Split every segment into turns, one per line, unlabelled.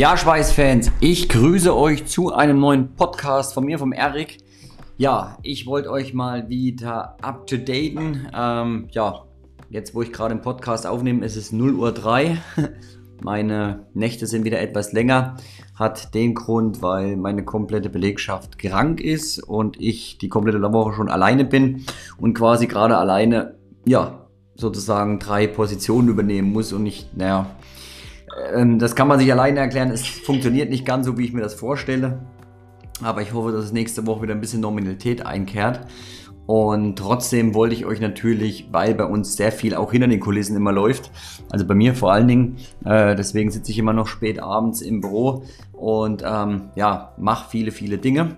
Ja, Schweißfans, ich grüße euch zu einem neuen Podcast von mir, vom Erik. Ja, ich wollte euch mal wieder up to daten. Ähm, ja, jetzt wo ich gerade den Podcast aufnehme, ist es 0.03 Uhr. Meine Nächte sind wieder etwas länger. Hat den Grund, weil meine komplette Belegschaft krank ist und ich die komplette Woche schon alleine bin und quasi gerade alleine, ja, sozusagen drei Positionen übernehmen muss und ich, naja, ähm, das kann man sich alleine erklären. Es funktioniert nicht ganz so, wie ich mir das vorstelle. Aber ich hoffe, dass es nächste Woche wieder ein bisschen Nominalität einkehrt. Und trotzdem wollte ich euch natürlich, weil bei uns sehr viel auch hinter den Kulissen immer läuft, also bei mir vor allen Dingen, äh, deswegen sitze ich immer noch spät abends im Büro und ähm, ja, mache viele, viele Dinge.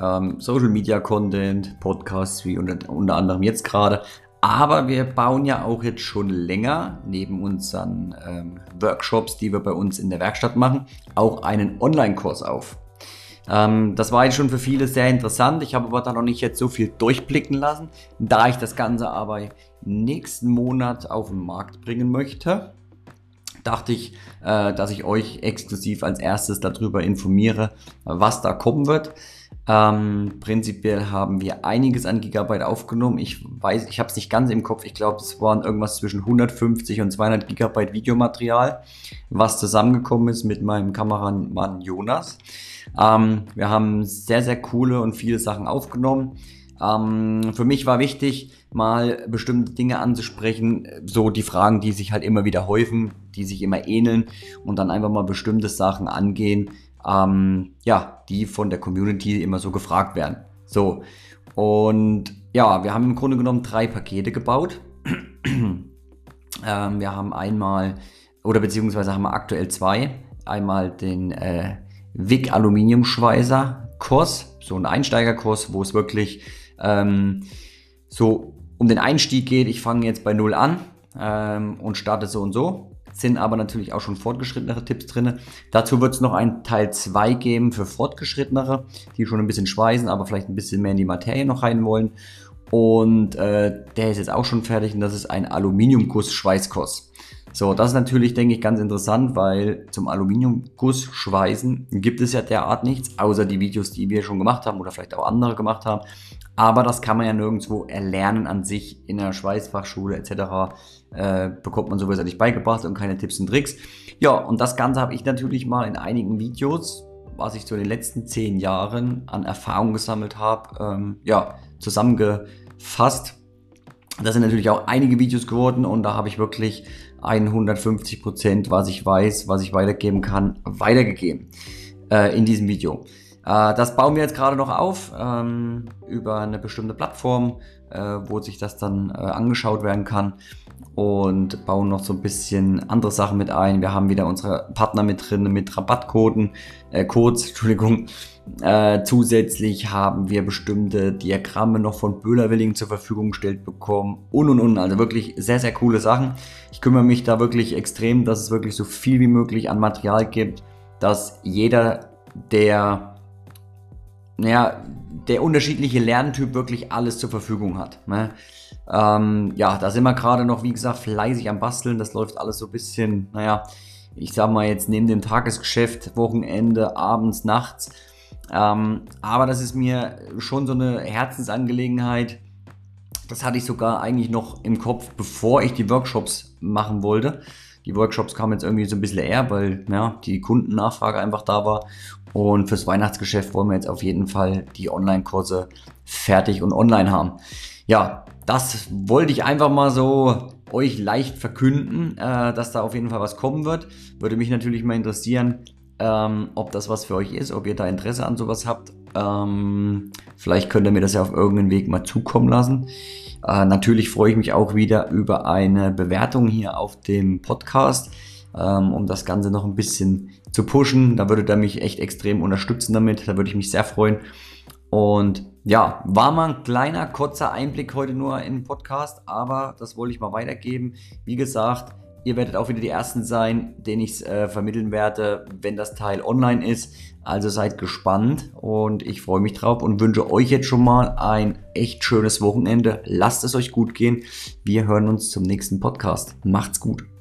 Ähm, Social Media Content, Podcasts wie unter, unter anderem jetzt gerade, aber wir bauen ja auch jetzt schon länger, neben unseren ähm, Workshops, die wir bei uns in der Werkstatt machen, auch einen Online-Kurs auf. Ähm, das war jetzt schon für viele sehr interessant. Ich habe aber da noch nicht jetzt so viel durchblicken lassen, da ich das Ganze aber nächsten Monat auf den Markt bringen möchte. Dachte ich, äh, dass ich euch exklusiv als erstes darüber informiere, was da kommen wird. Ähm, prinzipiell haben wir einiges an Gigabyte aufgenommen. Ich weiß, ich habe es nicht ganz im Kopf. Ich glaube, es waren irgendwas zwischen 150 und 200 Gigabyte Videomaterial, was zusammengekommen ist mit meinem Kameramann Jonas. Ähm, wir haben sehr, sehr coole und viele Sachen aufgenommen. Ähm, für mich war wichtig, mal bestimmte Dinge anzusprechen, so die Fragen, die sich halt immer wieder häufen, die sich immer ähneln und dann einfach mal bestimmte Sachen angehen, ähm, ja, die von der Community immer so gefragt werden. So, und ja, wir haben im Grunde genommen drei Pakete gebaut. ähm, wir haben einmal, oder beziehungsweise haben wir aktuell zwei. Einmal den äh, WIG Aluminiumschweißer Kurs, so ein Einsteigerkurs, wo es wirklich ähm, so um den Einstieg geht. Ich fange jetzt bei Null an ähm, und starte so und so sind aber natürlich auch schon fortgeschrittenere Tipps drin. Dazu wird es noch ein Teil 2 geben für fortgeschrittenere, die schon ein bisschen schweißen, aber vielleicht ein bisschen mehr in die Materie noch rein wollen. Und äh, der ist jetzt auch schon fertig und das ist ein Aluminiumguss-Schweißkurs. So, das ist natürlich, denke ich, ganz interessant, weil zum Aluminiumguss schweißen gibt es ja derart nichts, außer die Videos, die wir schon gemacht haben oder vielleicht auch andere gemacht haben. Aber das kann man ja nirgendwo erlernen an sich in der Schweißfachschule etc. Äh, bekommt man sowieso nicht beigebracht und keine Tipps und Tricks. Ja, und das Ganze habe ich natürlich mal in einigen Videos, was ich so in den letzten zehn Jahren an Erfahrung gesammelt habe, ähm, ja, zusammengefasst. Das sind natürlich auch einige Videos geworden und da habe ich wirklich 150 Prozent, was ich weiß, was ich weitergeben kann, weitergegeben äh, in diesem Video. Äh, das bauen wir jetzt gerade noch auf ähm, über eine bestimmte Plattform, äh, wo sich das dann äh, angeschaut werden kann und bauen noch so ein bisschen andere Sachen mit ein. Wir haben wieder unsere Partner mit drin mit Rabattcoden, äh, Codes, Entschuldigung. Äh, zusätzlich haben wir bestimmte Diagramme noch von Böhler-Willing zur Verfügung gestellt bekommen und und und. Also wirklich sehr, sehr coole Sachen. Ich kümmere mich da wirklich extrem, dass es wirklich so viel wie möglich an Material gibt, dass jeder, der naja, der unterschiedliche Lerntyp wirklich alles zur Verfügung hat. Ne? Ähm, ja, da sind wir gerade noch, wie gesagt, fleißig am Basteln. Das läuft alles so ein bisschen, naja, ich sag mal jetzt neben dem Tagesgeschäft, Wochenende, abends, nachts. Ähm, aber das ist mir schon so eine Herzensangelegenheit. Das hatte ich sogar eigentlich noch im Kopf, bevor ich die Workshops machen wollte. Die Workshops kamen jetzt irgendwie so ein bisschen eher, weil ja, die Kundennachfrage einfach da war. Und fürs Weihnachtsgeschäft wollen wir jetzt auf jeden Fall die Online-Kurse fertig und online haben. Ja, das wollte ich einfach mal so euch leicht verkünden, äh, dass da auf jeden Fall was kommen wird. Würde mich natürlich mal interessieren, ähm, ob das was für euch ist, ob ihr da Interesse an sowas habt. Ähm, vielleicht könnt ihr mir das ja auf irgendeinen Weg mal zukommen lassen. Äh, natürlich freue ich mich auch wieder über eine Bewertung hier auf dem Podcast, ähm, um das Ganze noch ein bisschen zu pushen. Da würde er mich echt extrem unterstützen damit. Da würde ich mich sehr freuen. Und ja, war mal ein kleiner, kurzer Einblick heute nur in den Podcast, aber das wollte ich mal weitergeben. Wie gesagt, Ihr werdet auch wieder die Ersten sein, denen ich es äh, vermitteln werde, wenn das Teil online ist. Also seid gespannt und ich freue mich drauf und wünsche euch jetzt schon mal ein echt schönes Wochenende. Lasst es euch gut gehen. Wir hören uns zum nächsten Podcast. Macht's gut.